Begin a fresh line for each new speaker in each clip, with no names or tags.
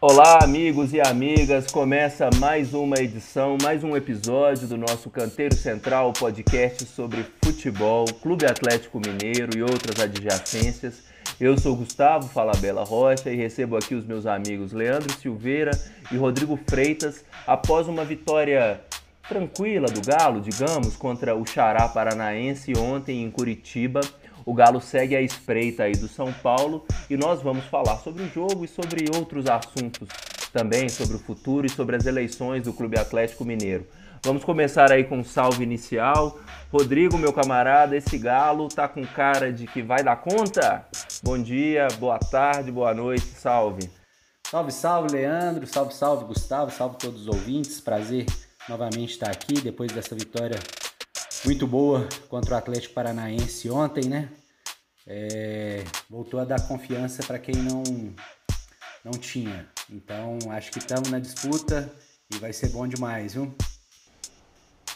Olá, amigos e amigas. Começa mais uma edição, mais um episódio do nosso Canteiro Central podcast sobre futebol, Clube Atlético Mineiro e outras adjacências. Eu sou Gustavo Falabella Rocha e recebo aqui os meus amigos Leandro Silveira e Rodrigo Freitas após uma vitória tranquila do Galo, digamos, contra o Xará Paranaense ontem em Curitiba. O Galo segue a espreita aí do São Paulo e nós vamos falar sobre o jogo e sobre outros assuntos também, sobre o futuro e sobre as eleições do Clube Atlético Mineiro. Vamos começar aí com um salve inicial. Rodrigo, meu camarada, esse galo tá com cara de que vai dar conta? Bom dia, boa tarde, boa noite, salve.
Salve, salve, Leandro, salve, salve, Gustavo, salve todos os ouvintes. Prazer novamente estar aqui depois dessa vitória muito boa contra o Atlético Paranaense ontem, né? É, voltou a dar confiança para quem não, não tinha. Então acho que estamos na disputa e vai ser bom demais, viu?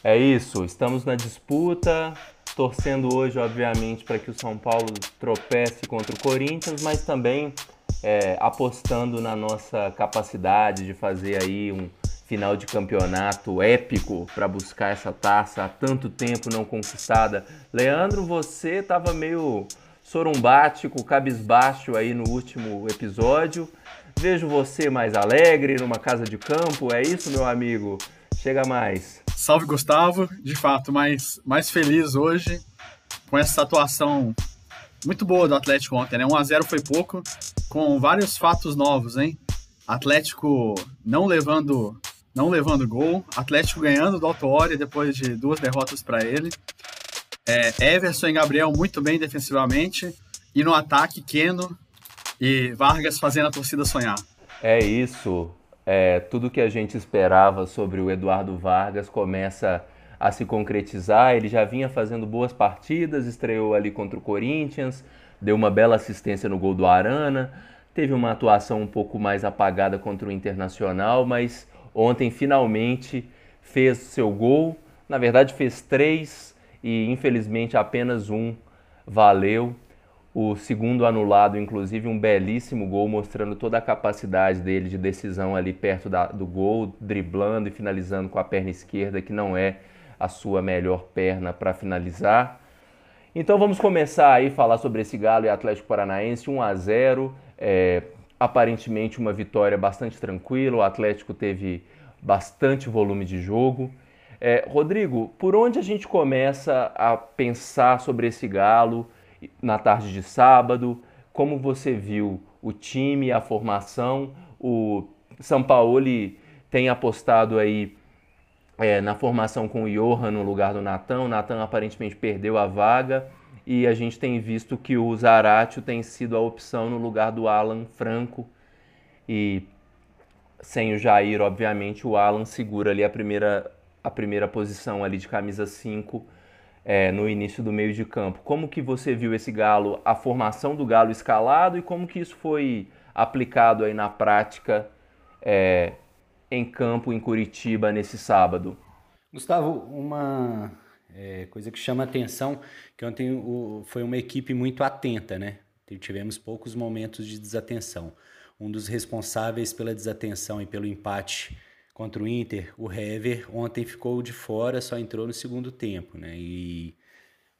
É isso, estamos na disputa, torcendo hoje, obviamente, para que o São Paulo tropece contra o Corinthians, mas também é, apostando na nossa capacidade de fazer aí um final de campeonato épico para buscar essa taça há tanto tempo não conquistada. Leandro, você estava meio sorumbático, cabisbaixo aí no último episódio. Vejo você mais alegre numa casa de campo, é isso, meu amigo? Chega mais.
Salve, Gustavo. De fato, mais, mais feliz hoje com essa atuação muito boa do Atlético ontem, né? 1x0 foi pouco, com vários fatos novos, hein? Atlético não levando não levando gol. Atlético ganhando do Autuori depois de duas derrotas para ele. É, Everson e Gabriel muito bem defensivamente. E no ataque, Keno e Vargas fazendo a torcida sonhar.
É isso. É, tudo que a gente esperava sobre o Eduardo Vargas começa a se concretizar. Ele já vinha fazendo boas partidas, estreou ali contra o Corinthians, deu uma bela assistência no gol do Arana, teve uma atuação um pouco mais apagada contra o Internacional, mas Ontem finalmente fez seu gol, na verdade fez três e infelizmente apenas um valeu. O segundo anulado, inclusive, um belíssimo gol mostrando toda a capacidade dele de decisão ali perto da, do gol, driblando e finalizando com a perna esquerda, que não é a sua melhor perna para finalizar. Então vamos começar aí a falar sobre esse Galo e Atlético Paranaense, 1 a 0 é, aparentemente uma vitória bastante tranquila, o Atlético teve bastante volume de jogo. É, Rodrigo, por onde a gente começa a pensar sobre esse Galo na tarde de sábado? Como você viu o time, a formação? O São Paulo tem apostado aí é, na formação com o Johan no lugar do Natan. O Natan aparentemente perdeu a vaga e a gente tem visto que o Zaratio tem sido a opção no lugar do Alan Franco e sem o Jair, obviamente, o Alan segura ali a primeira, a primeira posição ali de camisa 5 é, no início do meio de campo. Como que você viu esse Galo, a formação do Galo escalado e como que isso foi aplicado aí na prática é, em campo em Curitiba nesse sábado?
Gustavo, uma é, coisa que chama atenção, que ontem o, foi uma equipe muito atenta, né? Tivemos poucos momentos de desatenção. Um dos responsáveis pela desatenção e pelo empate contra o Inter, o Hever, ontem ficou de fora, só entrou no segundo tempo, né? E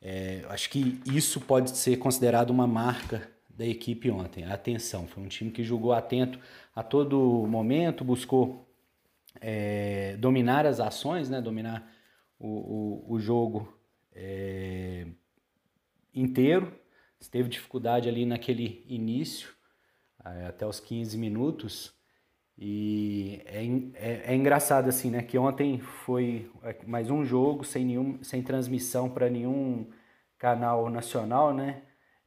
é, acho que isso pode ser considerado uma marca da equipe ontem, a atenção. Foi um time que jogou atento a todo momento, buscou é, dominar as ações, né? Dominar o, o, o jogo é, inteiro. Teve dificuldade ali naquele início, é, até os 15 minutos. E é, é, é, engraçado assim, né? Que ontem foi mais um jogo sem, nenhum, sem transmissão para nenhum canal nacional, né?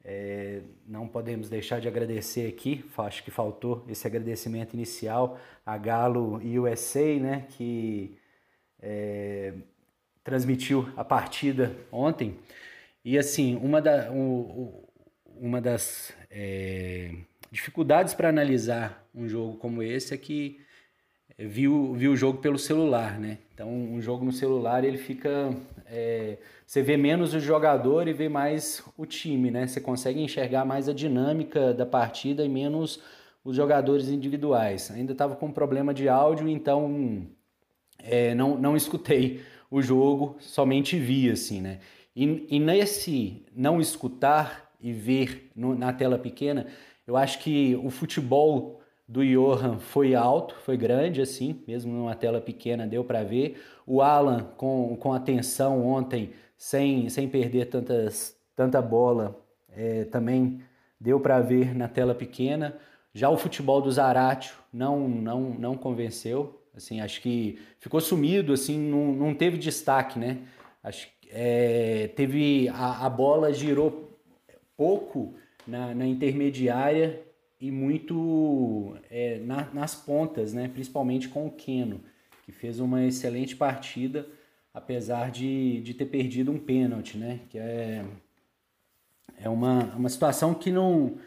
É, não podemos deixar de agradecer aqui, acho que faltou esse agradecimento inicial a Galo USA, né? Que é, transmitiu a partida ontem. E assim, uma, da, um, uma das é, dificuldades para analisar um jogo como esse é que viu, viu o jogo pelo celular, né? Então, um jogo no celular ele fica. É, você vê menos o jogador e vê mais o time, né? Você consegue enxergar mais a dinâmica da partida e menos os jogadores individuais. Ainda estava com problema de áudio, então é, não, não escutei o jogo, somente vi, assim, né? E, e nesse não escutar e ver no, na tela pequena, eu acho que o futebol do Johan foi alto, foi grande, assim, mesmo numa tela pequena deu para ver. O Alan, com, com atenção ontem, sem, sem perder tantas, tanta bola, é, também deu para ver na tela pequena. Já o futebol do Zaratio não, não, não convenceu. Assim, acho que ficou sumido, assim, não, não teve destaque, né? Acho é, teve a, a bola girou pouco na, na intermediária e muito é, na, nas pontas, né? Principalmente com o Keno, que fez uma excelente partida, apesar de, de ter perdido um pênalti, né? Que é, é uma, uma situação que não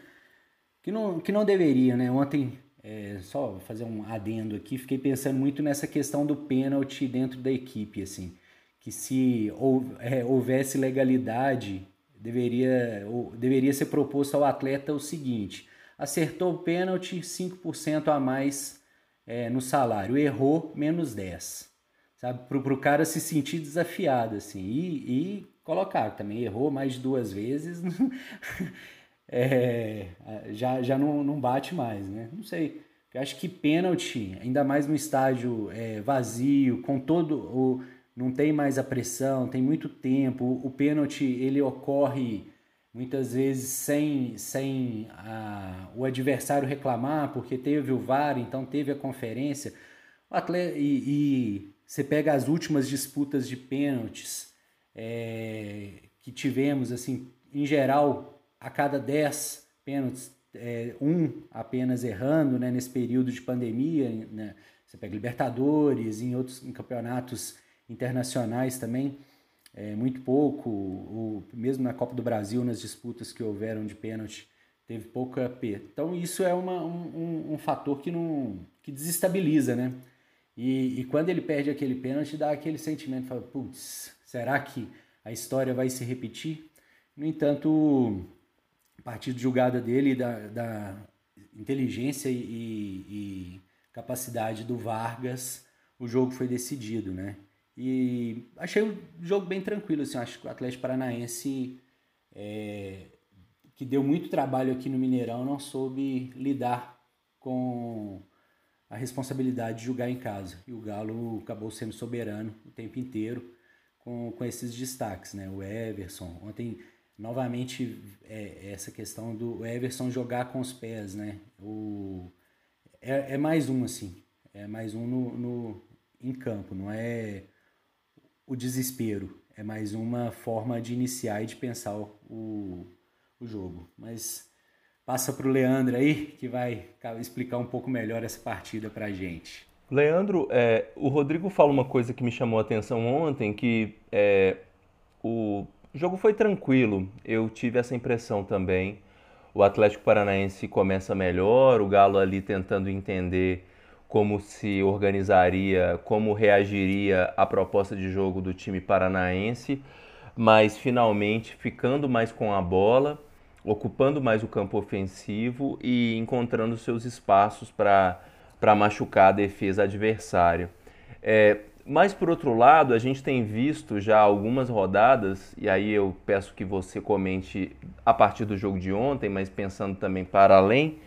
que não, que não deveria, né? Ontem, é, só fazer um adendo aqui, fiquei pensando muito nessa questão do pênalti dentro da equipe, assim, que se é, houvesse legalidade, deveria, deveria ser proposto ao atleta o seguinte, acertou o pênalti, 5% a mais é, no salário, errou, menos 10, sabe, para o cara se sentir desafiado, assim, e, e colocar, também errou mais de duas vezes, é, já, já não, não bate mais, né? Não sei. Eu acho que pênalti, ainda mais no estádio é, vazio, com todo o. não tem mais a pressão, tem muito tempo. O, pênalti ele ocorre muitas vezes sem, sem a, o adversário reclamar, porque teve o VAR, então teve a conferência. Atleta, e, e você pega as últimas disputas de pênaltis é, que tivemos, assim, em geral, a cada 10 pênaltis, é, um apenas errando né, nesse período de pandemia. Né? Você pega Libertadores, em outros em campeonatos internacionais também, é, muito pouco. O, mesmo na Copa do Brasil, nas disputas que houveram de pênalti, teve pouco AP. Então isso é uma, um, um, fator que, não, que desestabiliza, né? E, e quando ele perde aquele pênalti, dá aquele sentimento, fala, putz, será que a história vai se repetir? No entanto, a partir de jogada dele, da, da inteligência e, e, capacidade do Vargas, o jogo foi decidido, né? E achei o jogo bem tranquilo, assim, acho que o Atlético Paranaense, é, que deu muito trabalho aqui no Mineirão, não soube lidar com a responsabilidade de jogar em casa. E o Galo acabou sendo soberano o tempo inteiro com, com esses destaques, né? O Everson, ontem novamente é, essa questão do Everson jogar com os pés, né? O, é, é mais um, assim, é mais um no, no, em campo, não é o desespero, é mais uma forma de iniciar e de pensar o, o jogo. Mas passa para o Leandro aí, que vai explicar um pouco melhor essa partida para a gente.
Leandro, é, o Rodrigo fala uma coisa que me chamou a atenção ontem, que é, o o jogo foi tranquilo, eu tive essa impressão também. O Atlético Paranaense começa melhor, o Galo ali tentando entender como se organizaria, como reagiria à proposta de jogo do time paranaense, mas finalmente ficando mais com a bola, ocupando mais o campo ofensivo e encontrando seus espaços para machucar a defesa adversária. É, mas por outro lado, a gente tem visto já algumas rodadas, e aí eu peço que você comente a partir do jogo de ontem, mas pensando também para além,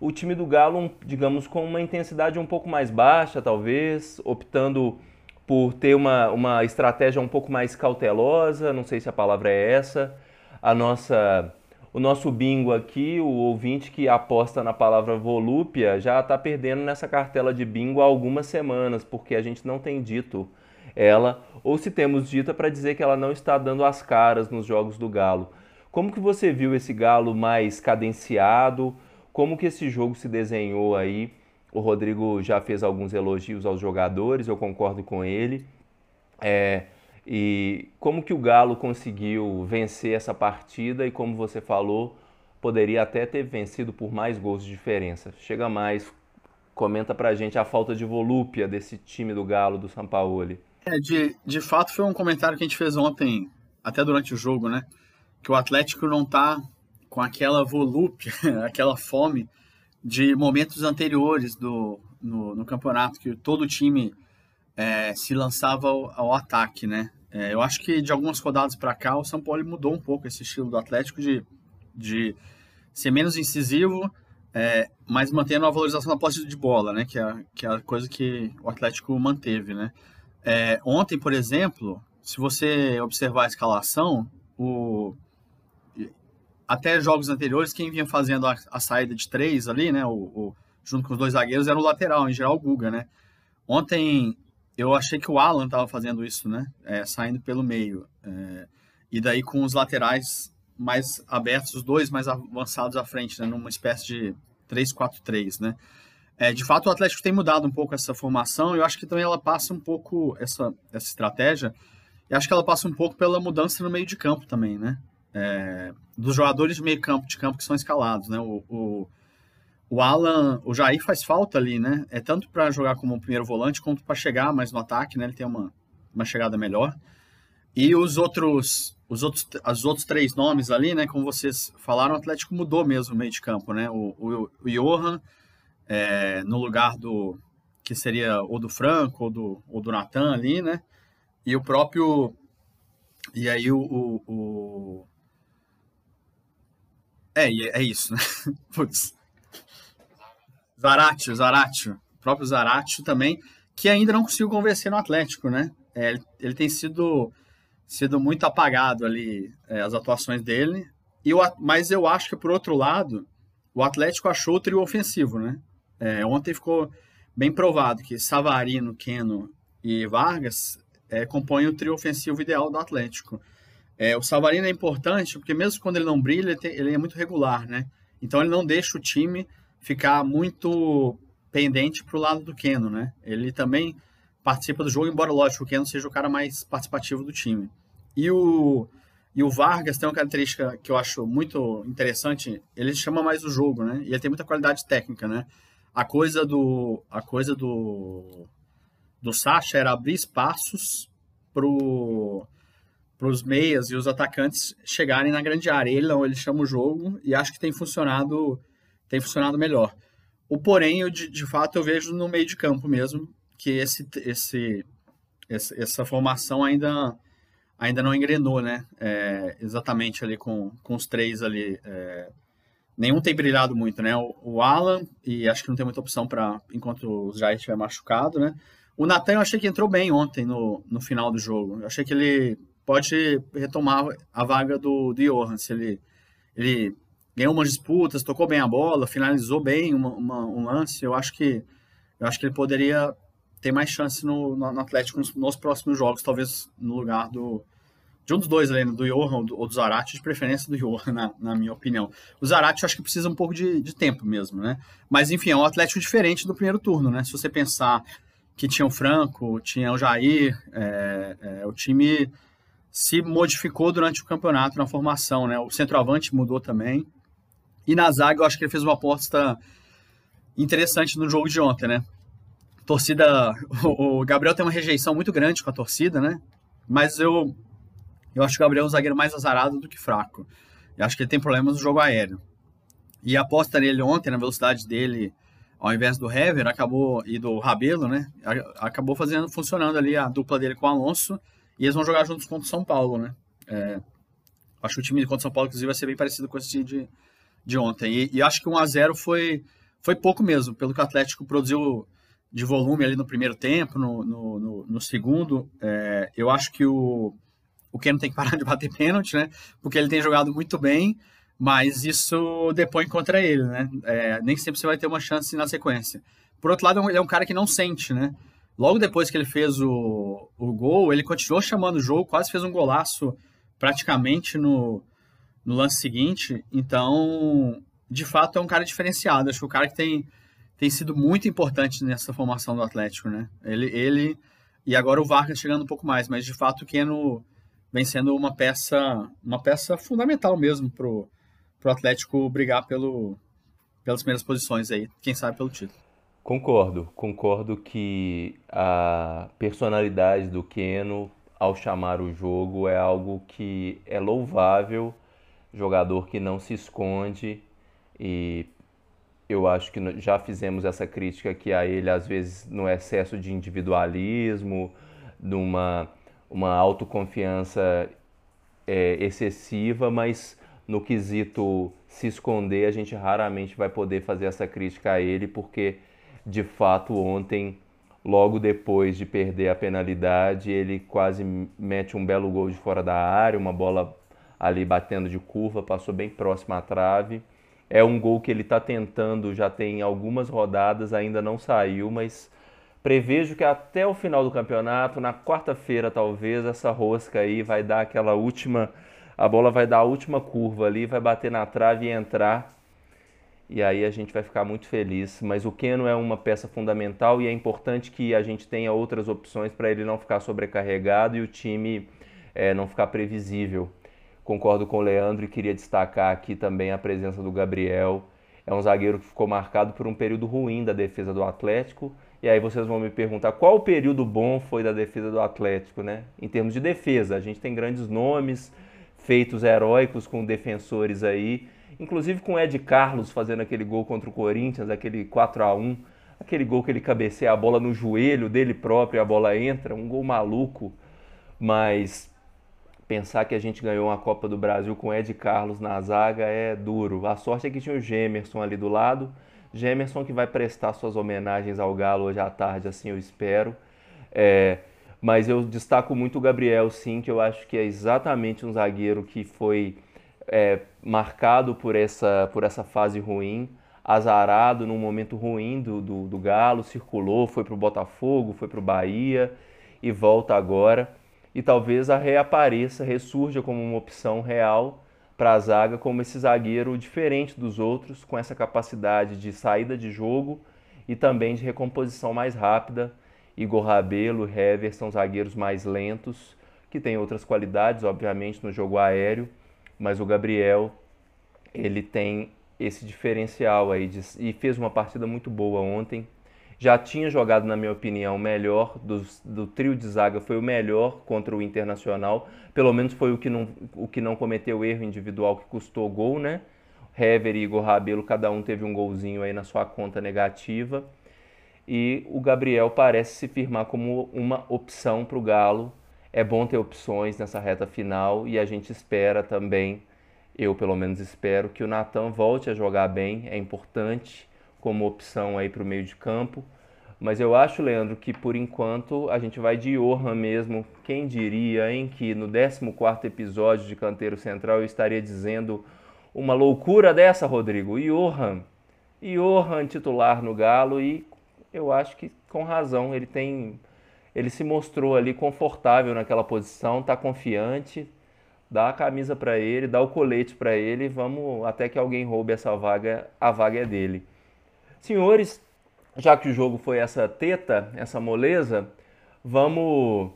o time do Galo, digamos, com uma intensidade um pouco mais baixa, talvez, optando por ter uma, uma estratégia um pouco mais cautelosa, não sei se a palavra é essa. A nossa o nosso bingo aqui, o ouvinte que aposta na palavra volúpia, já está perdendo nessa cartela de bingo há algumas semanas, porque a gente não tem dito ela, ou se temos dita para dizer que ela não está dando as caras nos jogos do Galo. Como que você viu esse Galo mais cadenciado? Como que esse jogo se desenhou aí? O Rodrigo já fez alguns elogios aos jogadores, eu concordo com ele. É, e como que o Galo conseguiu vencer essa partida e como você falou, poderia até ter vencido por mais gols de diferença. Chega mais, comenta pra gente a falta de volúpia desse time do Galo, do Sampaoli.
É, de, de fato foi um comentário que a gente fez ontem, até durante o jogo, né? Que o Atlético não tá com aquela volúpia, aquela fome de momentos anteriores do, no, no campeonato, que todo time é, se lançava ao, ao ataque, né? É, eu acho que de algumas rodadas para cá o São Paulo mudou um pouco esse estilo do Atlético de, de ser menos incisivo, é, mas mantendo a valorização da posse de bola, né? Que é, que é a coisa que o Atlético manteve, né? É, ontem, por exemplo, se você observar a escalação, o, até jogos anteriores, quem vinha fazendo a, a saída de três ali, né? O, o, junto com os dois zagueiros, era o lateral, em geral o Guga, né? Ontem eu achei que o Alan estava fazendo isso, né? É, saindo pelo meio. É, e daí com os laterais mais abertos, os dois mais avançados à frente, né? Numa espécie de 3-4-3, né? É, de fato, o Atlético tem mudado um pouco essa formação. Eu acho que também ela passa um pouco essa, essa estratégia. Eu acho que ela passa um pouco pela mudança no meio de campo também, né? É, dos jogadores de meio campo, de campo que são escalados, né? O, o, o Alan, o Jair faz falta ali, né? É tanto para jogar como primeiro volante quanto para chegar mais no ataque, né? Ele tem uma, uma chegada melhor. E os outros, os outros, os outros três nomes ali, né? Como vocês falaram, o Atlético mudou mesmo o meio de campo, né? O, o, o Johan é, no lugar do que seria ou do Franco ou do, ou do Natan ali, né? E o próprio e aí o, o, o... é é isso, né? Putz. Zaratio, Zaratio, o próprio Zaratio também, que ainda não conseguiu convencer no Atlético, né? É, ele, ele, tem sido, sido muito apagado ali, é, as atuações dele, e o, mas eu acho que, por outro lado, o Atlético achou o trio ofensivo, né? É, ontem ficou bem provado que Savarino, Keno e Vargas é, compõem o trio ofensivo ideal do Atlético. É, o Savarino é importante porque mesmo quando ele não brilha, ele, tem, ele é muito regular, né? Então ele não deixa o time ficar muito pendente para o lado do Keno, né? Ele também participa do jogo, embora, lógico, o Keno seja o cara mais participativo do time. E o, e o Vargas tem uma característica que eu acho muito interessante, ele chama mais o jogo, né? E ele tem muita qualidade técnica, né? A coisa do a coisa do do Sacha era abrir espaços pro para os meias e os atacantes chegarem na grande área. Ele não, ele chama o jogo e acho que tem funcionado tem funcionado melhor. O porém, eu, de, de fato, eu vejo no meio de campo mesmo que esse, esse, esse essa formação ainda ainda não engrenou, né? É, exatamente ali com, com os três ali. É, nenhum tem brilhado muito, né? O, o, Alan, e acho que não tem muita opção para enquanto o Jair estiver machucado, né? O Natan eu achei que entrou bem ontem no, no final do jogo. Eu achei que ele pode retomar a vaga do, do Johan, se ele, ele ganhou umas disputas, tocou bem a bola, finalizou bem uma, uma, um lance. Eu acho que eu acho que ele poderia ter mais chance no, no Atlético nos, nos, próximos jogos, talvez no lugar do de um dos dois ali, do Johan ou do, ou do Zarate, de preferência do Johan, na, na minha opinião. O Zarate eu acho que precisa um pouco de, de tempo mesmo, né? Mas enfim, é um Atlético diferente do primeiro turno, né? Se você pensar que tinha o Franco, tinha o Jair, é, é, o time se modificou durante o campeonato na formação, né? O centroavante mudou também. E na zaga, eu acho que ele fez uma aposta interessante no jogo de ontem, né? Torcida. O Gabriel tem uma rejeição muito grande com a torcida, né? Mas eu, eu acho que o Gabriel é um zagueiro mais azarado do que fraco. Eu acho que ele tem problemas no jogo aéreo. E a aposta nele ontem, na velocidade dele, ao invés do Hever, acabou. e do Rabelo, né? Acabou fazendo, funcionando ali a dupla dele com o Alonso. E eles vão jogar juntos contra o São Paulo, né? É, acho que o time contra o São Paulo, inclusive, vai ser bem parecido com esse de, de ontem. E, e acho que 1 a 0 foi, foi pouco mesmo, pelo que o Atlético produziu de volume ali no primeiro tempo, no, no, no, no segundo. É, eu acho que o, o Keno tem que parar de bater pênalti, né? Porque ele tem jogado muito bem, mas isso depõe contra ele, né? É, nem sempre você vai ter uma chance na sequência. Por outro lado, ele é um cara que não sente, né? Logo depois que ele fez o, o gol, ele continuou chamando o jogo, quase fez um golaço praticamente no, no lance seguinte. Então, de fato, é um cara diferenciado. Acho que o cara que tem, tem sido muito importante nessa formação do Atlético, né? Ele, ele e agora o Vargas chegando um pouco mais, mas de fato o Keno vem sendo uma peça, uma peça fundamental mesmo pro, pro Atlético brigar pelo, pelas primeiras posições aí, quem sabe pelo título.
Concordo, concordo que a personalidade do Keno ao chamar o jogo é algo que é louvável jogador que não se esconde e eu acho que já fizemos essa crítica aqui a ele, às vezes, no excesso de individualismo, numa uma autoconfiança é, excessiva, mas no quesito se esconder, a gente raramente vai poder fazer essa crítica a ele, porque de fato ontem, logo depois de perder a penalidade, ele quase mete um belo gol de fora da área, uma bola ali batendo de curva, passou bem próximo à trave. É um gol que ele está tentando, já tem algumas rodadas, ainda não saiu, mas prevejo que até o final do campeonato, na quarta-feira talvez, essa rosca aí vai dar aquela última a bola vai dar a última curva ali, vai bater na trave e entrar. E aí a gente vai ficar muito feliz. Mas o Keno é uma peça fundamental e é importante que a gente tenha outras opções para ele não ficar sobrecarregado e o time é, não ficar previsível. Concordo com o Leandro e queria destacar aqui também a presença do Gabriel. É um zagueiro que ficou marcado por um período ruim da defesa do Atlético. E aí vocês vão me perguntar qual o período bom foi da defesa do Atlético, né? Em termos de defesa, a gente tem grandes nomes, feitos heróicos com defensores aí, inclusive com Ed Carlos fazendo aquele gol contra o Corinthians, aquele 4 a 1 aquele gol que ele cabeceia a bola no joelho dele próprio e a bola entra, um gol maluco, mas pensar que a gente ganhou uma Copa do Brasil com Ed Carlos na zaga é duro. A sorte é que tinha o Gemerson ali do lado, Gemerson que vai prestar suas homenagens ao Galo hoje à tarde, assim eu espero. É, mas eu destaco muito o Gabriel, sim, que eu acho que é exatamente um zagueiro que foi é, marcado por essa, por essa fase ruim, azarado num momento ruim do, do, do Galo, circulou, foi para o Botafogo, foi para o Bahia e volta agora. E talvez a reapareça, ressurja como uma opção real para a zaga, como esse zagueiro diferente dos outros, com essa capacidade de saída de jogo e também de recomposição mais rápida Igor Rabelo, Hever são zagueiros mais lentos, que têm outras qualidades, obviamente, no jogo aéreo, mas o Gabriel, ele tem esse diferencial aí de, e fez uma partida muito boa ontem. Já tinha jogado, na minha opinião, melhor do, do trio de zaga, foi o melhor contra o Internacional. Pelo menos foi o que não, o que não cometeu erro individual que custou gol, né? Hever e Igor Rabelo, cada um teve um golzinho aí na sua conta negativa e o Gabriel parece se firmar como uma opção para o Galo. É bom ter opções nessa reta final e a gente espera também, eu pelo menos espero, que o Natan volte a jogar bem, é importante como opção aí para o meio de campo. Mas eu acho, Leandro, que por enquanto a gente vai de Orhan mesmo. Quem diria, hein, que no 14 episódio de Canteiro Central eu estaria dizendo uma loucura dessa, Rodrigo. Johan, Johan titular no Galo e eu acho que com razão ele tem ele se mostrou ali confortável naquela posição, está confiante, dá a camisa para ele, dá o colete para ele, vamos até que alguém roube essa vaga, a vaga é dele. Senhores, já que o jogo foi essa teta, essa moleza, vamos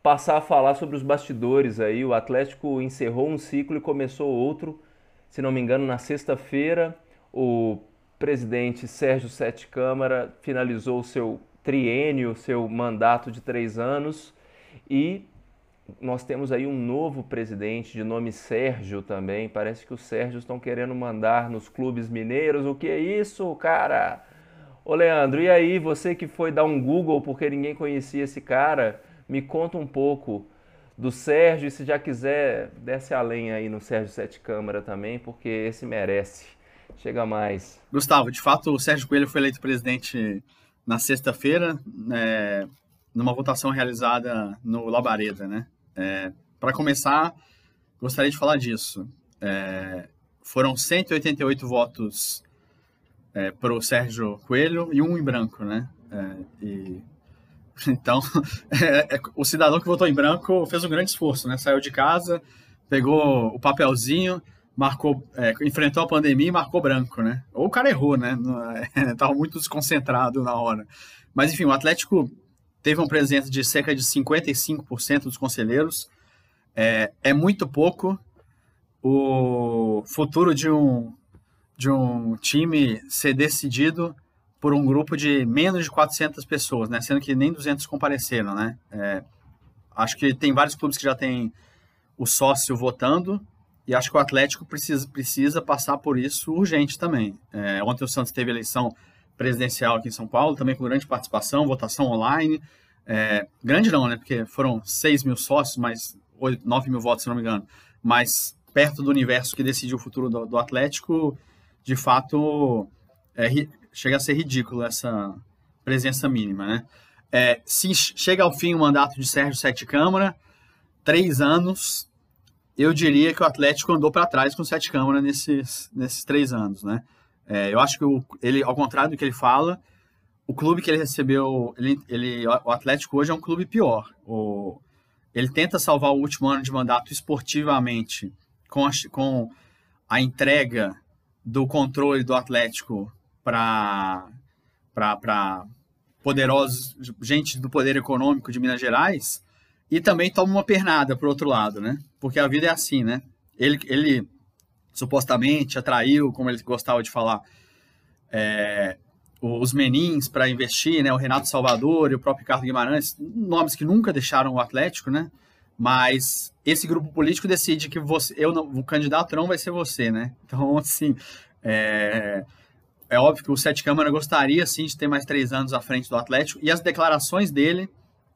passar a falar sobre os bastidores aí. O Atlético encerrou um ciclo e começou outro. Se não me engano, na sexta-feira, o presidente Sérgio Sete Câmara finalizou o seu triênio, seu mandato de três anos e nós temos aí um novo presidente de nome Sérgio também. Parece que os Sérgios estão querendo mandar nos clubes mineiros. O que é isso, cara? Ô Leandro, e aí, você que foi dar um Google porque ninguém conhecia esse cara, me conta um pouco do Sérgio e se já quiser, desce além aí no Sérgio Sete Câmara também, porque esse merece. Chega mais.
Gustavo, de fato, o Sérgio Coelho foi eleito presidente na sexta-feira, é, numa votação realizada no Labareda, né? É, Para começar, gostaria de falar disso. É, foram 188 votos é, para o Sérgio Coelho e um em branco, né? É, e, então, é, é, o cidadão que votou em branco fez um grande esforço, né? Saiu de casa, pegou o papelzinho, marcou, é, enfrentou a pandemia e marcou branco, né? Ou o cara errou, né? Tava muito desconcentrado na hora. Mas enfim, o Atlético teve uma presença de cerca de 55% dos conselheiros. É, é muito pouco. O futuro de um, de um time ser decidido por um grupo de menos de 400 pessoas, né? Sendo que nem 200 compareceram, né? É, acho que tem vários clubes que já têm o sócio votando, e acho que o Atlético precisa, precisa passar por isso urgente também. É, ontem o Santos teve eleição presidencial aqui em São Paulo, também com grande participação, votação online. É, grande não, né? Porque foram 6 mil sócios, mais 8, 9 mil votos, se não me engano. Mas perto do universo que decide o futuro do, do Atlético, de fato, é, chega a ser ridículo essa presença mínima, né? É, se chega ao fim o mandato de Sérgio Sete Câmara, três anos, eu diria que o Atlético andou para trás com Sete Câmara nesses, nesses três anos, né? É, eu acho que o, ele, ao contrário do que ele fala, o clube que ele recebeu, ele, ele, o Atlético hoje é um clube pior. O, ele tenta salvar o último ano de mandato esportivamente com a, com a entrega do controle do Atlético para poderosos, gente do poder econômico de Minas Gerais, e também toma uma pernada por outro lado, né? Porque a vida é assim, né? Ele, ele supostamente atraiu, como ele gostava de falar, é, os menins para investir, né? O Renato Salvador e o próprio Ricardo Guimarães, nomes que nunca deixaram o Atlético, né? Mas esse grupo político decide que você, eu não, o candidato não vai ser você, né? Então, assim, é, é óbvio que o Sete Câmara gostaria, sim, de ter mais três anos à frente do Atlético. E as declarações dele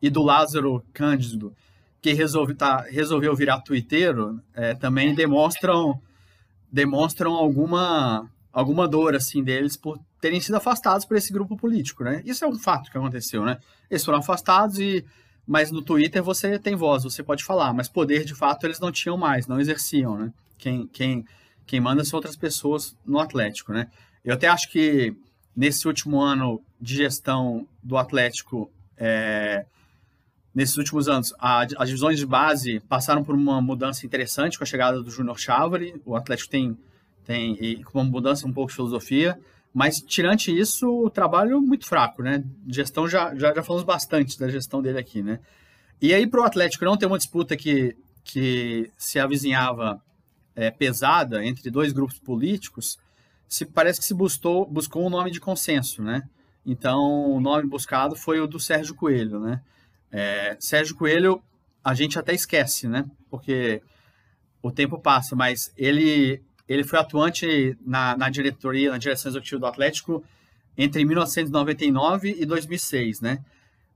e do Lázaro Cândido, que resolve, tá, resolveu virar twitteiro, é, também demonstram demonstram alguma alguma dor assim deles por terem sido afastados por esse grupo político, né? Isso é um fato que aconteceu, né? Eles foram afastados e mas no Twitter você tem voz, você pode falar, mas poder de fato eles não tinham mais, não exerciam, né? Quem quem quem manda são outras pessoas no Atlético, né? Eu até acho que nesse último ano de gestão do Atlético, é, nesses últimos anos, a, as divisões de base passaram por uma mudança interessante com a chegada do Júnior Chávari. O Atlético tem, tem uma mudança um pouco de filosofia. Mas, tirante isso, o trabalho é muito fraco, né? Gestão, já, já, já falamos bastante da gestão dele aqui, né? E aí, para o Atlético não ter uma disputa que, que se avizinhava é, pesada entre dois grupos políticos, se, parece que se buscou, buscou um nome de consenso, né? Então, o nome buscado foi o do Sérgio Coelho, né? É, Sérgio Coelho, a gente até esquece, né? Porque o tempo passa, mas ele ele foi atuante na, na diretoria, na direção executiva do Atlético entre 1999 e 2006, né?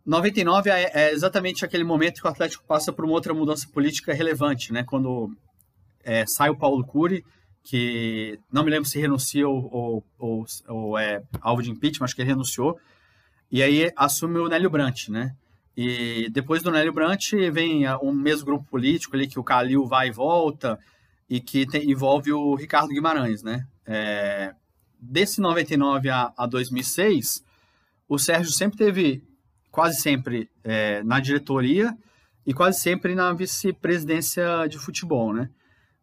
99 é, é, exatamente aquele momento que o Atlético passa por uma outra mudança política relevante, né? Quando é, sai o Paulo Cury, que não me lembro se renuncia ou, ou, ou, ou, é alvo de impeachment, acho que ele renunciou, e aí assume o Nélio Brant, né? E depois do Nélio Brant vem um mesmo grupo político ali que o Calil vai e volta, e que tem, envolve o Ricardo Guimarães, né? É, desse 99 a, a 2006, o Sérgio sempre teve, quase sempre, é, na diretoria e quase sempre na vice-presidência de futebol, né?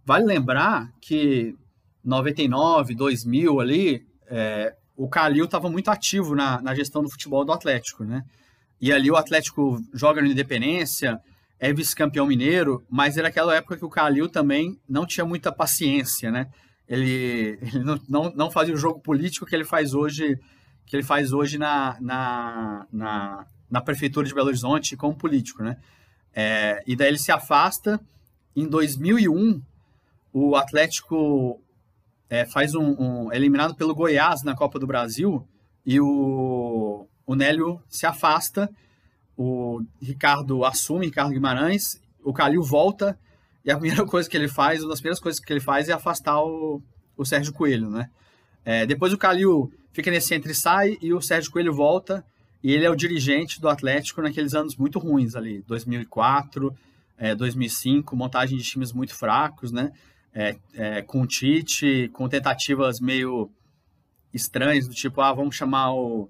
Vale lembrar que 99, 2000 ali, é, o Calil estava muito ativo na, na gestão do futebol do Atlético, né? E ali o Atlético joga no Independência, é vice-campeão mineiro, mas era aquela época que o Calil também não tinha muita paciência, né? Ele, ele não, não, não, fazia o jogo político que ele faz hoje, que ele faz hoje na, na, na, na prefeitura de Belo Horizonte como político, né? É, e daí ele se afasta. Em 2001, o Atlético é, faz um, um, eliminado pelo Goiás na Copa do Brasil e o, o Nélio se afasta o Ricardo assume, Ricardo Guimarães, o Calil volta, e a primeira coisa que ele faz, uma das primeiras coisas que ele faz é afastar o, o Sérgio Coelho, né? É, depois o Calil fica nesse entre e sai, e o Sérgio Coelho volta, e ele é o dirigente do Atlético naqueles anos muito ruins ali, 2004, é, 2005, montagem de times muito fracos, né? É, é, com o Tite, com tentativas meio estranhas, do tipo, ah, vamos chamar o,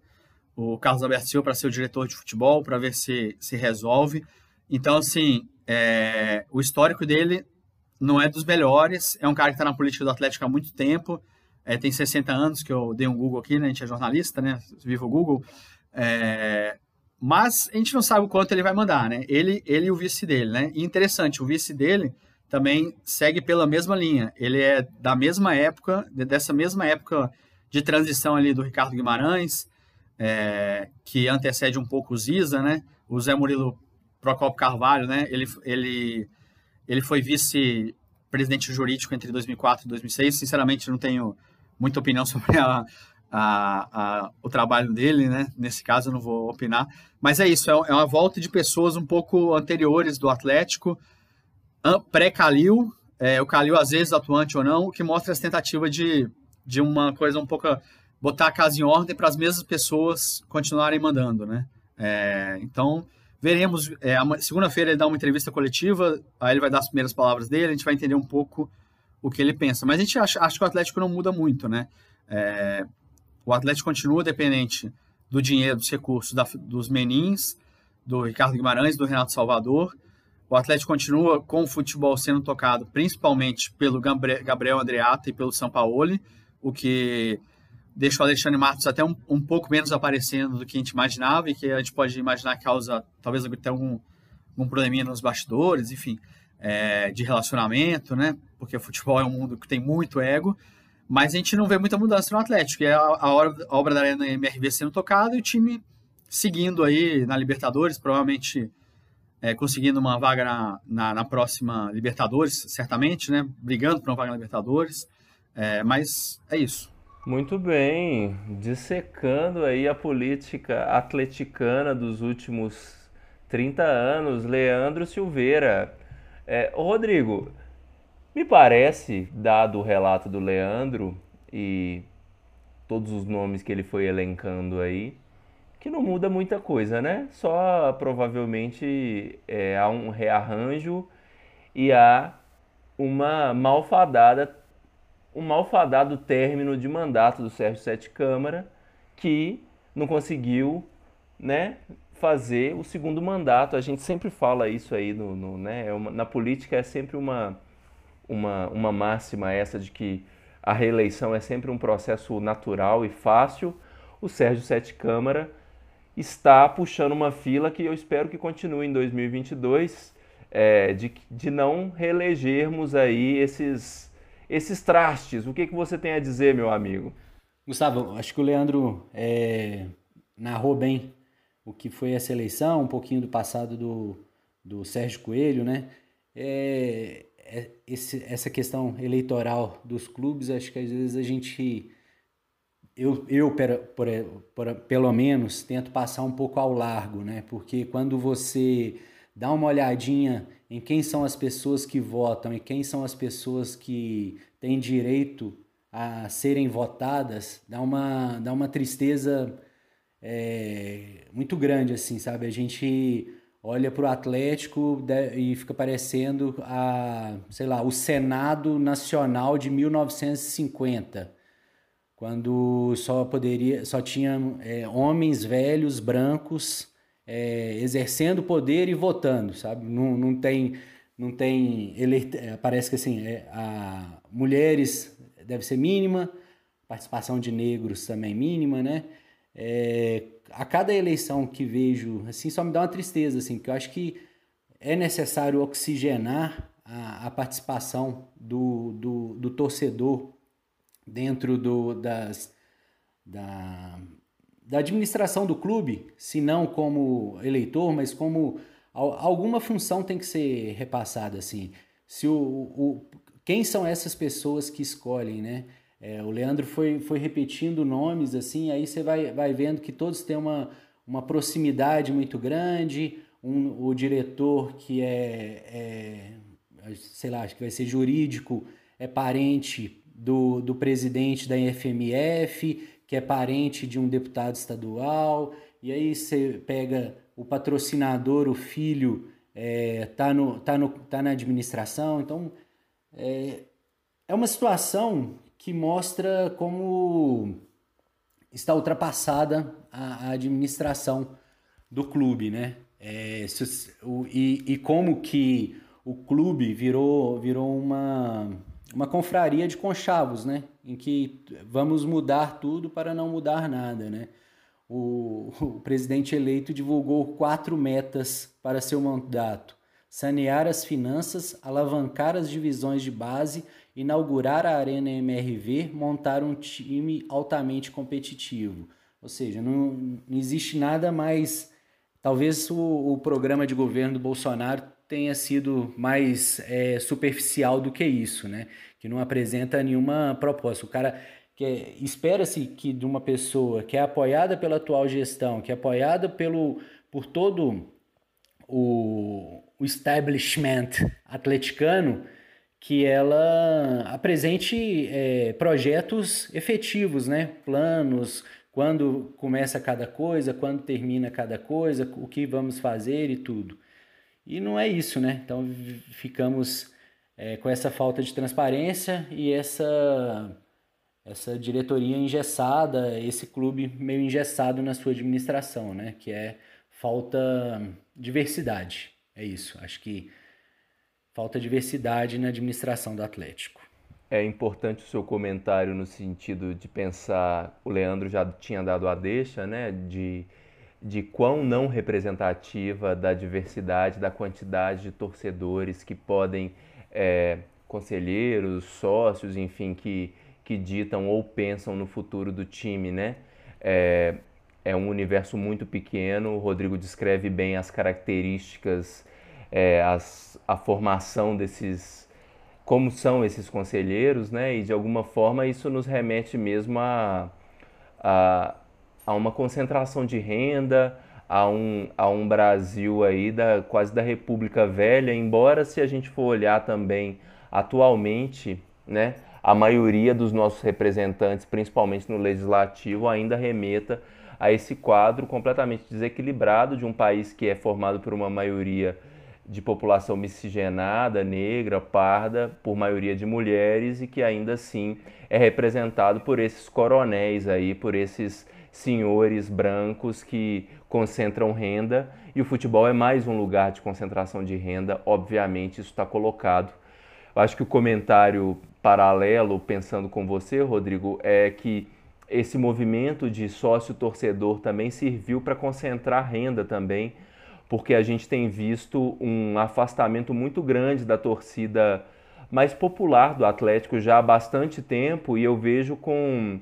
o Carlos Alberto Silva para ser o diretor de futebol, para ver se se resolve. Então, assim, é, o histórico dele não é dos melhores. É um cara que está na política do Atlético há muito tempo. É, tem 60 anos que eu dei um Google aqui, né? A gente é jornalista, né? Viva o Google. É, mas a gente não sabe o quanto ele vai mandar, né? Ele, ele e o vice dele, né? E interessante, o vice dele também segue pela mesma linha. Ele é da mesma época, dessa mesma época de transição ali do Ricardo Guimarães, é, que antecede um pouco o Ziza, né? O Zé Murilo Procopio Carvalho, né? Ele, ele, ele foi vice presidente jurídico entre 2004 e 2006. Sinceramente, não tenho muita opinião sobre a, a, a, o trabalho dele, né? Nesse caso, eu não vou opinar. Mas é isso, é, é uma volta de pessoas um pouco anteriores do Atlético, pré-Calil, é, o Calil às vezes atuante ou não, o que mostra essa tentativa de, de uma coisa um pouco botar a casa em ordem para as mesmas pessoas continuarem mandando, né? É, então, veremos. É, Segunda-feira ele dá uma entrevista coletiva, aí ele vai dar as primeiras palavras dele, a gente vai entender um pouco o que ele pensa. Mas a gente acha, acha que o Atlético não muda muito, né? É, o Atlético continua dependente do dinheiro, dos recursos da, dos menins, do Ricardo Guimarães, do Renato Salvador. O Atlético continua com o futebol sendo tocado principalmente pelo Gabriel Andreata e pelo Sampaoli, o que deixa o Alexandre Matos até um, um, pouco menos aparecendo do que a gente imaginava e que a gente pode imaginar causa talvez até algum, algum probleminha nos bastidores, enfim, é, de relacionamento, né? Porque o futebol é um mundo que tem muito ego, mas a gente não vê muita mudança no Atlético. É a, a, obra, a obra da Arena MRV sendo tocada e o time seguindo aí na Libertadores, provavelmente é, conseguindo uma vaga na, na, na, próxima Libertadores, certamente, né? Brigando por uma vaga na Libertadores. É, mas é isso.
Muito bem, dissecando aí a política atleticana dos últimos 30 anos, Leandro Silveira. É, Rodrigo, me parece, dado o relato do Leandro e todos os nomes que ele foi elencando aí, que não muda muita coisa, né? Só provavelmente é, há um rearranjo e há uma malfadada um malfadado término de mandato do Sérgio Sete Câmara, que não conseguiu né, fazer o segundo mandato. A gente sempre fala isso aí, no, no né, é uma, na política é sempre uma, uma, uma máxima essa de que a reeleição é sempre um processo natural e fácil. O Sérgio Sete Câmara está puxando uma fila que eu espero que continue em 2022, é, de, de não reelegermos aí esses esses trastes. O que, que você tem a dizer, meu amigo?
Gustavo, acho que o Leandro é, narrou bem o que foi essa eleição, um pouquinho do passado do, do Sérgio Coelho, né? É, é, esse, essa questão eleitoral dos clubes, acho que às vezes a gente, eu, eu por, por, por, pelo menos, tento passar um pouco ao largo, né? Porque quando você dá uma olhadinha em quem são as pessoas que votam e quem são as pessoas que têm direito a serem votadas, dá uma, dá uma tristeza é, muito grande, assim, sabe? A gente olha para o Atlético e fica parecendo a, sei lá, o Senado Nacional de 1950, quando só poderia, só tinha é, homens velhos, brancos, é, exercendo poder e votando, sabe? Não, não tem, não tem eleita, é, parece que assim, é, a mulheres deve ser mínima, participação de negros também mínima, né? É, a cada eleição que vejo, assim, só me dá uma tristeza, assim, porque eu acho que é necessário oxigenar a, a participação do, do, do, torcedor dentro do, das, da, da administração do clube, se não como eleitor, mas como alguma função tem que ser repassada assim. Se o, o quem são essas pessoas que escolhem, né? É, o Leandro foi, foi repetindo nomes assim, aí você vai, vai vendo que todos têm uma, uma proximidade muito grande. Um, o diretor que é, é, sei lá, acho que vai ser jurídico, é parente do, do presidente da FMF, que é parente de um deputado estadual, e aí você pega o patrocinador, o filho, é, tá, no, tá, no, tá na administração. Então, é, é uma situação que mostra como está ultrapassada a, a administração do clube, né? É, se, o, e, e como que o clube virou, virou uma, uma confraria de conchavos, né? Em que vamos mudar tudo para não mudar nada, né? O, o presidente eleito divulgou quatro metas para seu mandato: sanear as finanças, alavancar as divisões de base, inaugurar a Arena MRV, montar um time altamente competitivo. Ou seja, não, não existe nada mais. Talvez o, o programa de governo do Bolsonaro tenha sido mais é, superficial do que isso, né? Que não apresenta nenhuma proposta. O cara que é, espera-se que de uma pessoa que é apoiada pela atual gestão, que é apoiada pelo por todo o, o establishment atleticano, que ela apresente é, projetos efetivos, né? Planos, quando começa cada coisa, quando termina cada coisa, o que vamos fazer e tudo. E não é isso, né? Então ficamos é, com essa falta de transparência e essa, essa diretoria engessada, esse clube meio engessado na sua administração, né? Que é falta diversidade. É isso. Acho que falta diversidade na administração do Atlético.
É importante o seu comentário no sentido de pensar, o Leandro já tinha dado a deixa, né? De de quão não representativa da diversidade, da quantidade de torcedores que podem, é, conselheiros, sócios, enfim, que, que ditam ou pensam no futuro do time, né? É, é um universo muito pequeno, o Rodrigo descreve bem as características, é, as, a formação desses, como são esses conselheiros, né? E de alguma forma isso nos remete mesmo a, a a uma concentração de renda, a um, a um Brasil aí da, quase da República Velha, embora se a gente for olhar também atualmente, né, a maioria dos nossos representantes, principalmente no legislativo, ainda remeta a esse quadro completamente desequilibrado de um país que é formado por uma maioria de população miscigenada, negra, parda, por maioria de mulheres e que ainda assim é representado por esses coronéis aí, por esses senhores brancos que concentram renda e o futebol é mais um lugar de concentração de renda, obviamente isso está colocado. Eu acho que o comentário paralelo, pensando com você, Rodrigo, é que esse movimento de sócio-torcedor também serviu para concentrar renda também, porque a gente tem visto um afastamento muito grande da torcida mais popular do Atlético já há bastante tempo e eu vejo com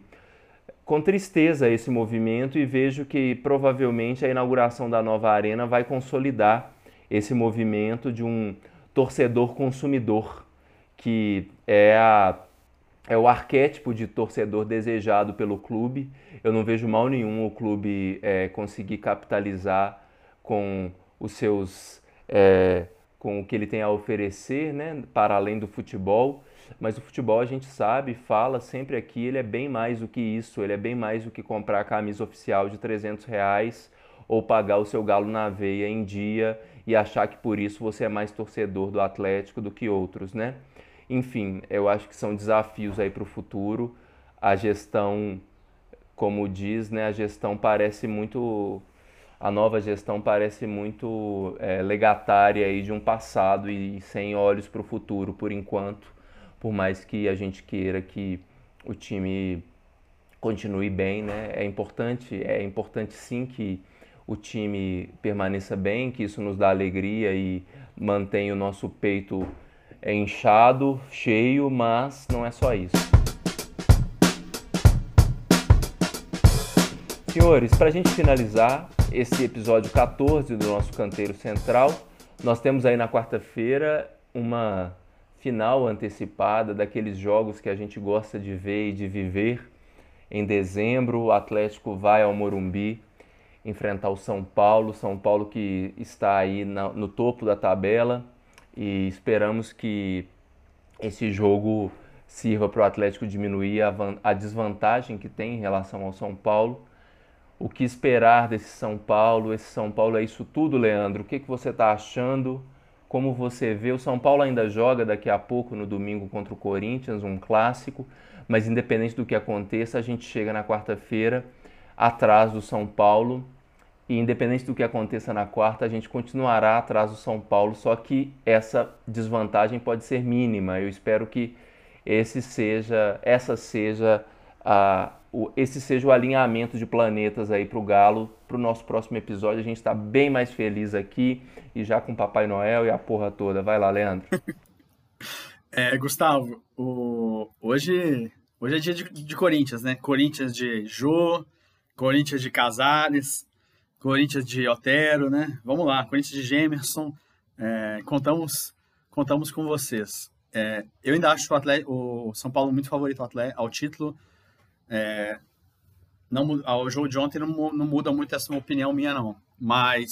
com tristeza esse movimento e vejo que provavelmente a inauguração da nova arena vai consolidar esse movimento de um torcedor consumidor, que é, a, é o arquétipo de torcedor desejado pelo clube. Eu não vejo mal nenhum o clube é, conseguir capitalizar com os seus. É, com o que ele tem a oferecer, né, para além do futebol mas o futebol a gente sabe, fala sempre aqui, ele é bem mais do que isso, ele é bem mais do que comprar a camisa oficial de 300 reais ou pagar o seu galo na veia em dia e achar que por isso você é mais torcedor do Atlético do que outros, né? Enfim, eu acho que são desafios aí para o futuro. A gestão, como diz, né? A gestão parece muito a nova gestão parece muito é, legatária aí de um passado e sem olhos para o futuro por enquanto por mais que a gente queira que o time continue bem, né? É importante, é importante sim que o time permaneça bem, que isso nos dá alegria e mantém o nosso peito inchado, cheio, mas não é só isso. Senhores, para a gente finalizar esse episódio 14 do nosso canteiro central, nós temos aí na quarta-feira uma final antecipada daqueles jogos que a gente gosta de ver e de viver. Em dezembro, o Atlético vai ao Morumbi enfrentar o São Paulo. São Paulo que está aí no topo da tabela e esperamos que esse jogo sirva para o Atlético diminuir a, a desvantagem que tem em relação ao São Paulo. O que esperar desse São Paulo? Esse São Paulo é isso tudo, Leandro? O que, que você está achando? Como você vê, o São Paulo ainda joga daqui a pouco no domingo contra o Corinthians, um clássico, mas independente do que aconteça, a gente chega na quarta-feira atrás do São Paulo. E independente do que aconteça na quarta, a gente continuará atrás do São Paulo, só que essa desvantagem pode ser mínima. Eu espero que esse seja, essa seja a, esse seja o alinhamento de planetas aí para o Galo. Para o nosso próximo episódio, a gente está bem mais feliz aqui e já com Papai Noel e a porra toda. Vai lá, Leandro.
é, Gustavo, o, hoje, hoje é dia de, de, Corinthians, né? Corinthians de Jô, Corinthians de Casares, Corinthians de Otero, né? Vamos lá, Corinthians de Gemerson. É, contamos, contamos com vocês. É, eu ainda acho o, o, São Paulo muito favorito ao, atleta, ao título. É, não, o jogo de ontem não, não muda muito essa opinião minha, não. Mas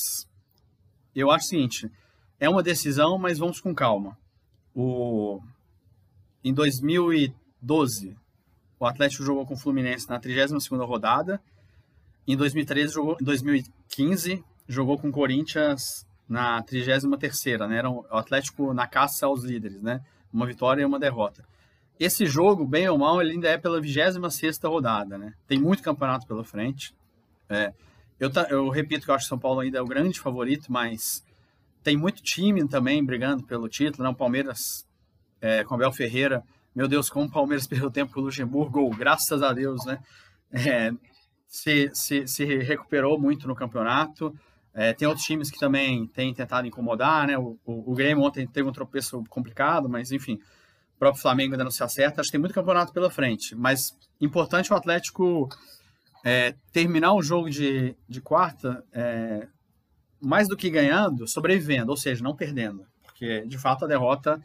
eu acho o seguinte: é uma decisão, mas vamos com calma. O, em 2012, o Atlético jogou com o Fluminense na 32 rodada. Em 2013, jogou, em 2015, jogou com o Corinthians na 33 né? Era o Atlético na caça aos líderes, né? Uma vitória e uma derrota. Esse jogo, bem ou mal, ele ainda é pela 26 rodada, né? Tem muito campeonato pela frente. É, eu, eu repito que eu acho que São Paulo ainda é o grande favorito, mas tem muito time também brigando pelo título, né? O Palmeiras é, com Abel Ferreira. Meu Deus, como o Palmeiras perdeu tempo com o Luxemburgo, graças a Deus, né? É, se, se, se recuperou muito no campeonato. É, tem outros times que também têm tentado incomodar, né? O, o, o, Grêmio ontem teve um tropeço complicado, mas enfim, próprio Flamengo ainda não se acerta. Acho que tem muito campeonato pela frente, mas importante o Atlético é, terminar o jogo de, de quarta é, mais do que ganhando, sobrevivendo, ou seja, não perdendo, porque de fato a derrota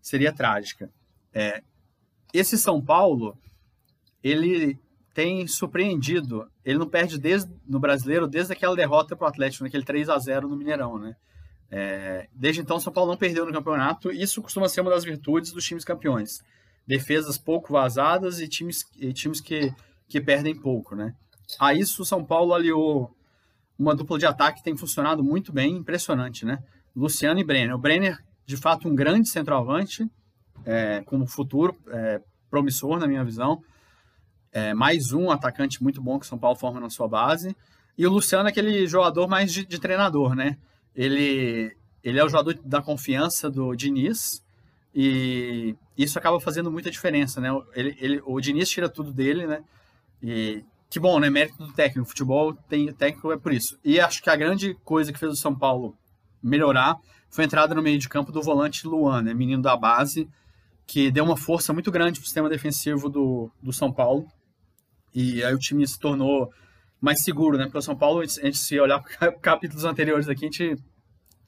seria trágica. É, esse São Paulo, ele tem surpreendido. Ele não perde desde, no brasileiro desde aquela derrota para o Atlético, naquele 3 a 0 no Mineirão, né? É, desde então, São Paulo não perdeu no campeonato. Isso costuma ser uma das virtudes dos times campeões. Defesas pouco vazadas e times, e times que, que perdem pouco, né? A isso, São Paulo aliou uma dupla de ataque que tem funcionado muito bem, impressionante, né? Luciano e Brenner. O Brenner, de fato, um grande centroavante, é, com um futuro é, promissor, na minha visão é, mais um atacante muito bom que o São Paulo forma na sua base. E o Luciano é aquele jogador mais de, de treinador, né? Ele, ele é o jogador da confiança do Diniz e isso acaba fazendo muita diferença, né? Ele, ele, o Diniz tira tudo dele, né? E que bom, né? Mérito do técnico. Futebol tem técnico é por isso. E acho que a grande coisa que fez o São Paulo melhorar foi a entrada no meio de campo do volante Luan, né? Menino da base, que deu uma força muito grande para o sistema defensivo do, do São Paulo. E aí o time se tornou mais seguro, né? Porque o São Paulo, a gente se olhar capítulos anteriores aqui, a gente,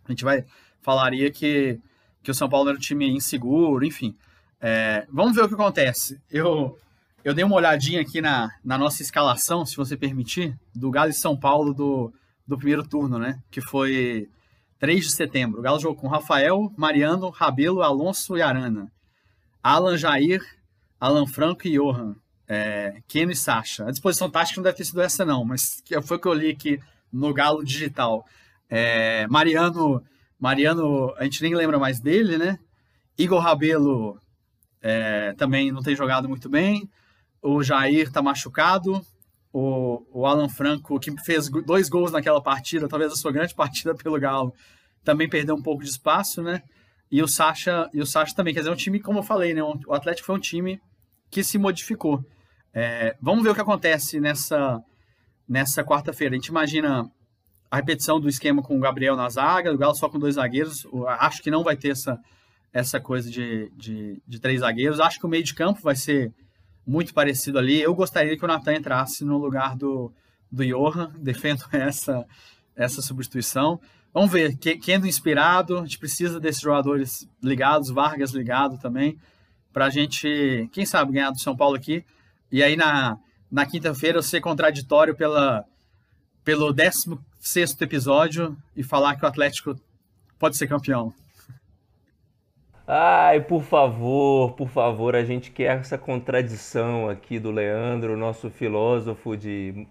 a gente vai falaria que, que o São Paulo era um time inseguro, enfim. É, vamos ver o que acontece. Eu, eu dei uma olhadinha aqui na, na nossa escalação, se você permitir, do Galo e São Paulo do, do primeiro turno, né? Que foi 3 de setembro. O Galo jogou com Rafael, Mariano, Rabelo, Alonso e Arana. Alan Jair, Alan Franco e Johan é, Keno e Sasha. A disposição tática não deve ter sido essa, não, mas foi que eu li aqui no Galo Digital. É, Mariano, Mariano, a gente nem lembra mais dele, né? Igor Rabelo é, também não tem jogado muito bem. O Jair tá machucado. O, o Alan Franco, que fez dois gols naquela partida, talvez a sua grande partida pelo Galo, também perdeu um pouco de espaço, né? E o Sacha, e o Sacha também, quer dizer, é um time, como eu falei, né? O Atlético foi um time que se modificou. É, vamos ver o que acontece nessa, nessa quarta-feira. A gente imagina a repetição do esquema com o Gabriel na zaga, o Galo só com dois zagueiros. Acho que não vai ter essa, essa coisa de, de, de, três zagueiros. Acho que o meio de campo vai ser muito parecido ali. Eu gostaria que o Natan entrasse no lugar do, do Johan. Defendo essa, essa substituição. Vamos ver, Kendo inspirado, a gente precisa desses jogadores ligados, Vargas ligado também, para a gente, quem sabe, ganhar do São Paulo aqui. E aí na, na quinta-feira eu ser contraditório pela, pelo 16 episódio e falar que o Atlético pode ser campeão.
Ai, por favor, por favor, a gente quer essa contradição aqui do Leandro, nosso filósofo de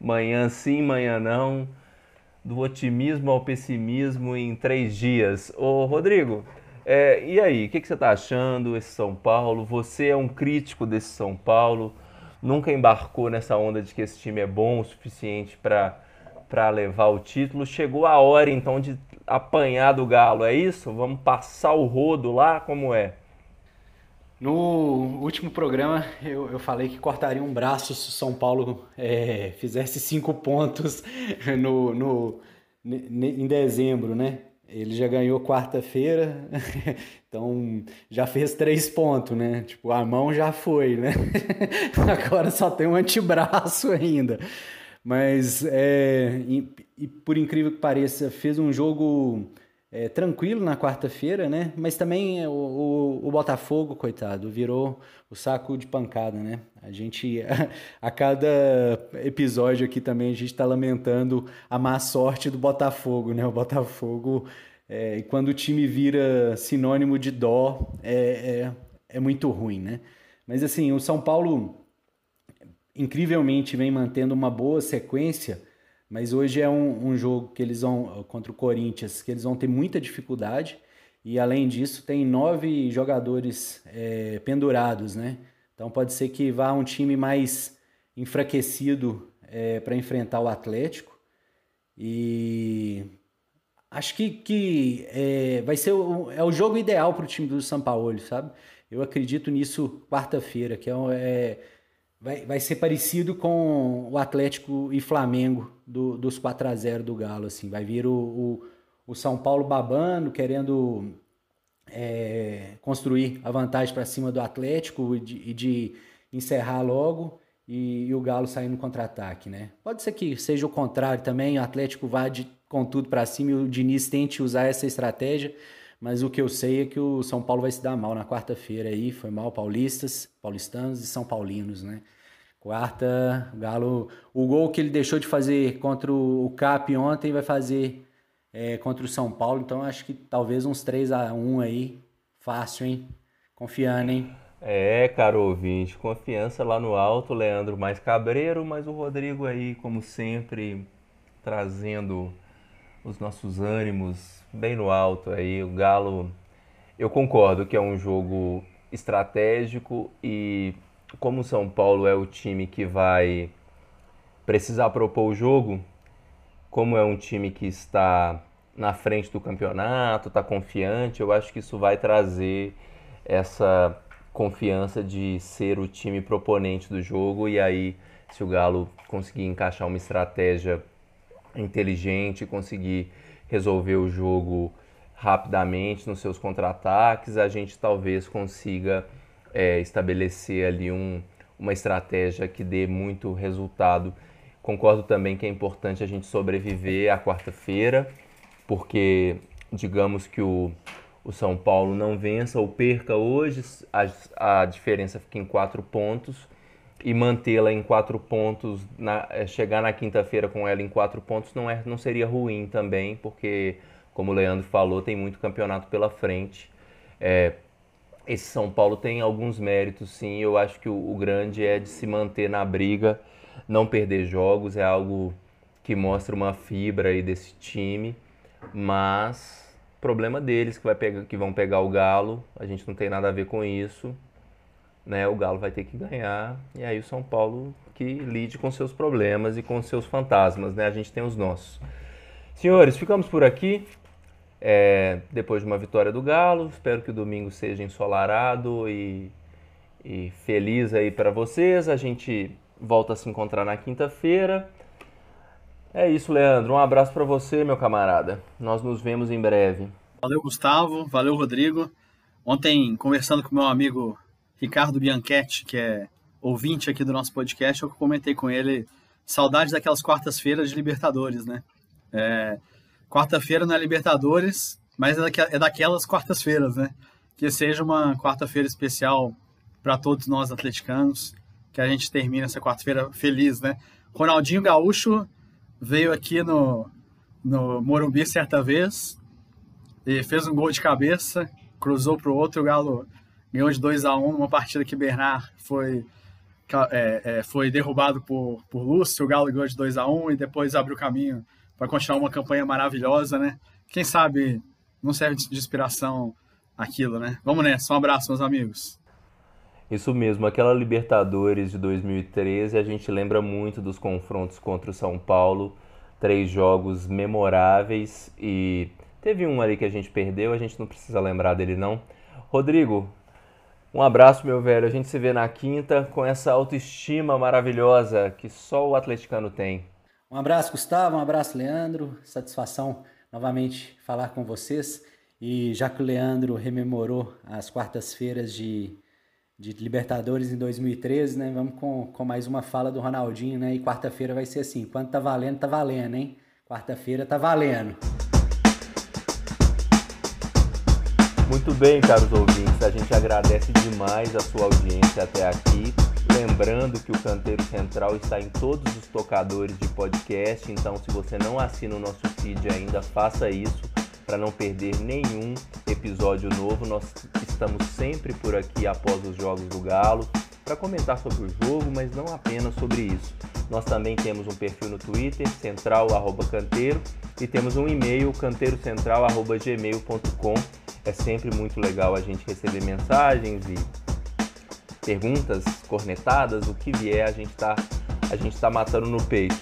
manhã sim, manhã não, do otimismo ao pessimismo em três dias. Ô, Rodrigo, é, e aí, o que, que você está achando esse São Paulo? Você é um crítico desse São Paulo, nunca embarcou nessa onda de que esse time é bom o suficiente para levar o título. Chegou a hora então de apanhar do Galo, é isso? Vamos passar o rodo lá? Como é?
No último programa eu, eu falei que cortaria um braço se o São Paulo é, fizesse cinco pontos no, no, em dezembro, né? Ele já ganhou quarta-feira, então já fez três pontos, né? Tipo, a mão já foi, né? Agora só tem um antebraço ainda. Mas, é, e, e, por incrível que pareça, fez um jogo é, tranquilo na quarta-feira, né? Mas também o, o, o, Botafogo, coitado, virou o saco de pancada, né? A gente, a, a cada episódio aqui também, a gente está lamentando a má sorte do Botafogo, né? O Botafogo, é, quando o time vira sinônimo de dó, é, é, é muito ruim, né? Mas assim, o São Paulo incrivelmente vem mantendo uma boa sequência mas hoje é um, um, jogo que eles vão contra o Corinthians, que eles vão ter muita dificuldade. E além disso, tem nove jogadores é, pendurados, né? Então pode ser que vá um time mais enfraquecido é, para enfrentar o Atlético. E acho que, que é, vai ser o, é o jogo ideal para o time do São Paulo, sabe? Eu acredito nisso quarta-feira, que é, é vai, vai ser parecido com o Atlético e Flamengo do, dos 4 a 0 do Galo. Assim. Vai vir o, o, o São Paulo babando, querendo é, construir a vantagem para cima do Atlético e de, e de encerrar logo. E, e, o Galo saindo no contra-ataque, né? Pode ser que seja o contrário também, o Atlético vá de, com tudo para cima e o Diniz tente usar essa estratégia, mas o que eu sei é que o São Paulo vai se dar mal na quarta-feira aí, foi mal paulistas, paulistanos e são paulinos, né? Quarta, Galo, o gol que ele deixou de fazer contra o Cap ontem vai fazer é, contra o São Paulo, então acho que talvez uns 3 a 1 aí, fácil, hein? Confiando, hein?
É, caro ouvinte, confiança lá no alto, Leandro mais cabreiro, mas o Rodrigo aí, como sempre, trazendo os nossos ânimos bem no alto aí. O Galo, eu concordo que é um jogo estratégico e como o São Paulo é o time que vai precisar propor o jogo, como é um time que está na frente do campeonato, está confiante, eu acho que isso vai trazer essa confiança de ser o time proponente do jogo e aí se o Galo conseguir encaixar uma estratégia inteligente, conseguir resolver o jogo rapidamente nos seus contra-ataques, a gente talvez consiga é, estabelecer ali um, uma estratégia que dê muito resultado. Concordo também que é importante a gente sobreviver à quarta-feira, porque digamos que o, o São Paulo não vença ou perca hoje, a, a diferença fica em quatro pontos e mantê-la em quatro pontos, na, é, chegar na quinta-feira com ela em quatro pontos não, é, não seria ruim também, porque, como o Leandro falou, tem muito campeonato pela frente. É, esse São Paulo tem alguns méritos, sim. Eu acho que o, o grande é de se manter na briga, não perder jogos, é algo que mostra uma fibra aí desse time, mas problema deles que vai pegar, que vão pegar o Galo. A gente não tem nada a ver com isso né, o Galo vai ter que ganhar e aí o São Paulo que lide com seus problemas e com seus fantasmas, né? A gente tem os nossos. Senhores, ficamos por aqui. É, depois de uma vitória do Galo, espero que o domingo seja ensolarado e, e feliz aí para vocês. A gente volta a se encontrar na quinta-feira. É isso, Leandro. Um abraço para você, meu camarada. Nós nos vemos em breve.
Valeu, Gustavo. Valeu, Rodrigo. Ontem, conversando com meu amigo Ricardo Bianchetti, que é ouvinte aqui do nosso podcast, eu comentei com ele saudades daquelas quartas-feiras de Libertadores, né? É, quarta-feira não é Libertadores, mas é, é daquelas quartas-feiras, né? Que seja uma quarta-feira especial para todos nós atleticanos, que a gente termine essa quarta-feira feliz, né? Ronaldinho Gaúcho veio aqui no, no Morumbi certa vez e fez um gol de cabeça, cruzou para o outro, o Galo ganhou de 2 a 1 numa partida que Bernard foi, é, é, foi derrubado por, por Lúcio, o Galo ganhou de 2 a 1 e depois abriu caminho para continuar uma campanha maravilhosa, né? Quem sabe não serve de inspiração aquilo, né? Vamos nessa, um abraço, meus amigos.
Isso mesmo, aquela Libertadores de 2013, a gente lembra muito dos confrontos contra o São Paulo, três jogos memoráveis e teve um ali que a gente perdeu, a gente não precisa lembrar dele não. Rodrigo, um abraço, meu velho. A gente se vê na quinta com essa autoestima maravilhosa que só o atleticano tem.
Um abraço, Gustavo. Um abraço, Leandro. Satisfação novamente falar com vocês. E já que o Leandro rememorou as quartas-feiras de, de Libertadores em 2013, né? Vamos com, com mais uma fala do Ronaldinho, né? E quarta-feira vai ser assim: quando tá valendo, tá valendo, hein? Quarta-feira tá valendo.
Muito bem, caros ouvintes, a gente agradece demais a sua audiência até aqui. Lembrando que o Canteiro Central está em todos os tocadores de podcast, então se você não assina o nosso feed ainda, faça isso para não perder nenhum episódio novo. Nós estamos sempre por aqui após os jogos do Galo para comentar sobre o jogo, mas não apenas sobre isso. Nós também temos um perfil no Twitter, central@canteiro, e temos um e-mail canteirocentral@gmail.com. É sempre muito legal a gente receber mensagens e perguntas, cornetadas, o que vier, a gente está a gente está matando no peito.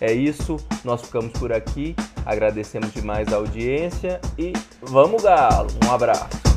É isso, nós ficamos por aqui, agradecemos demais a audiência e vamos galo. Um abraço.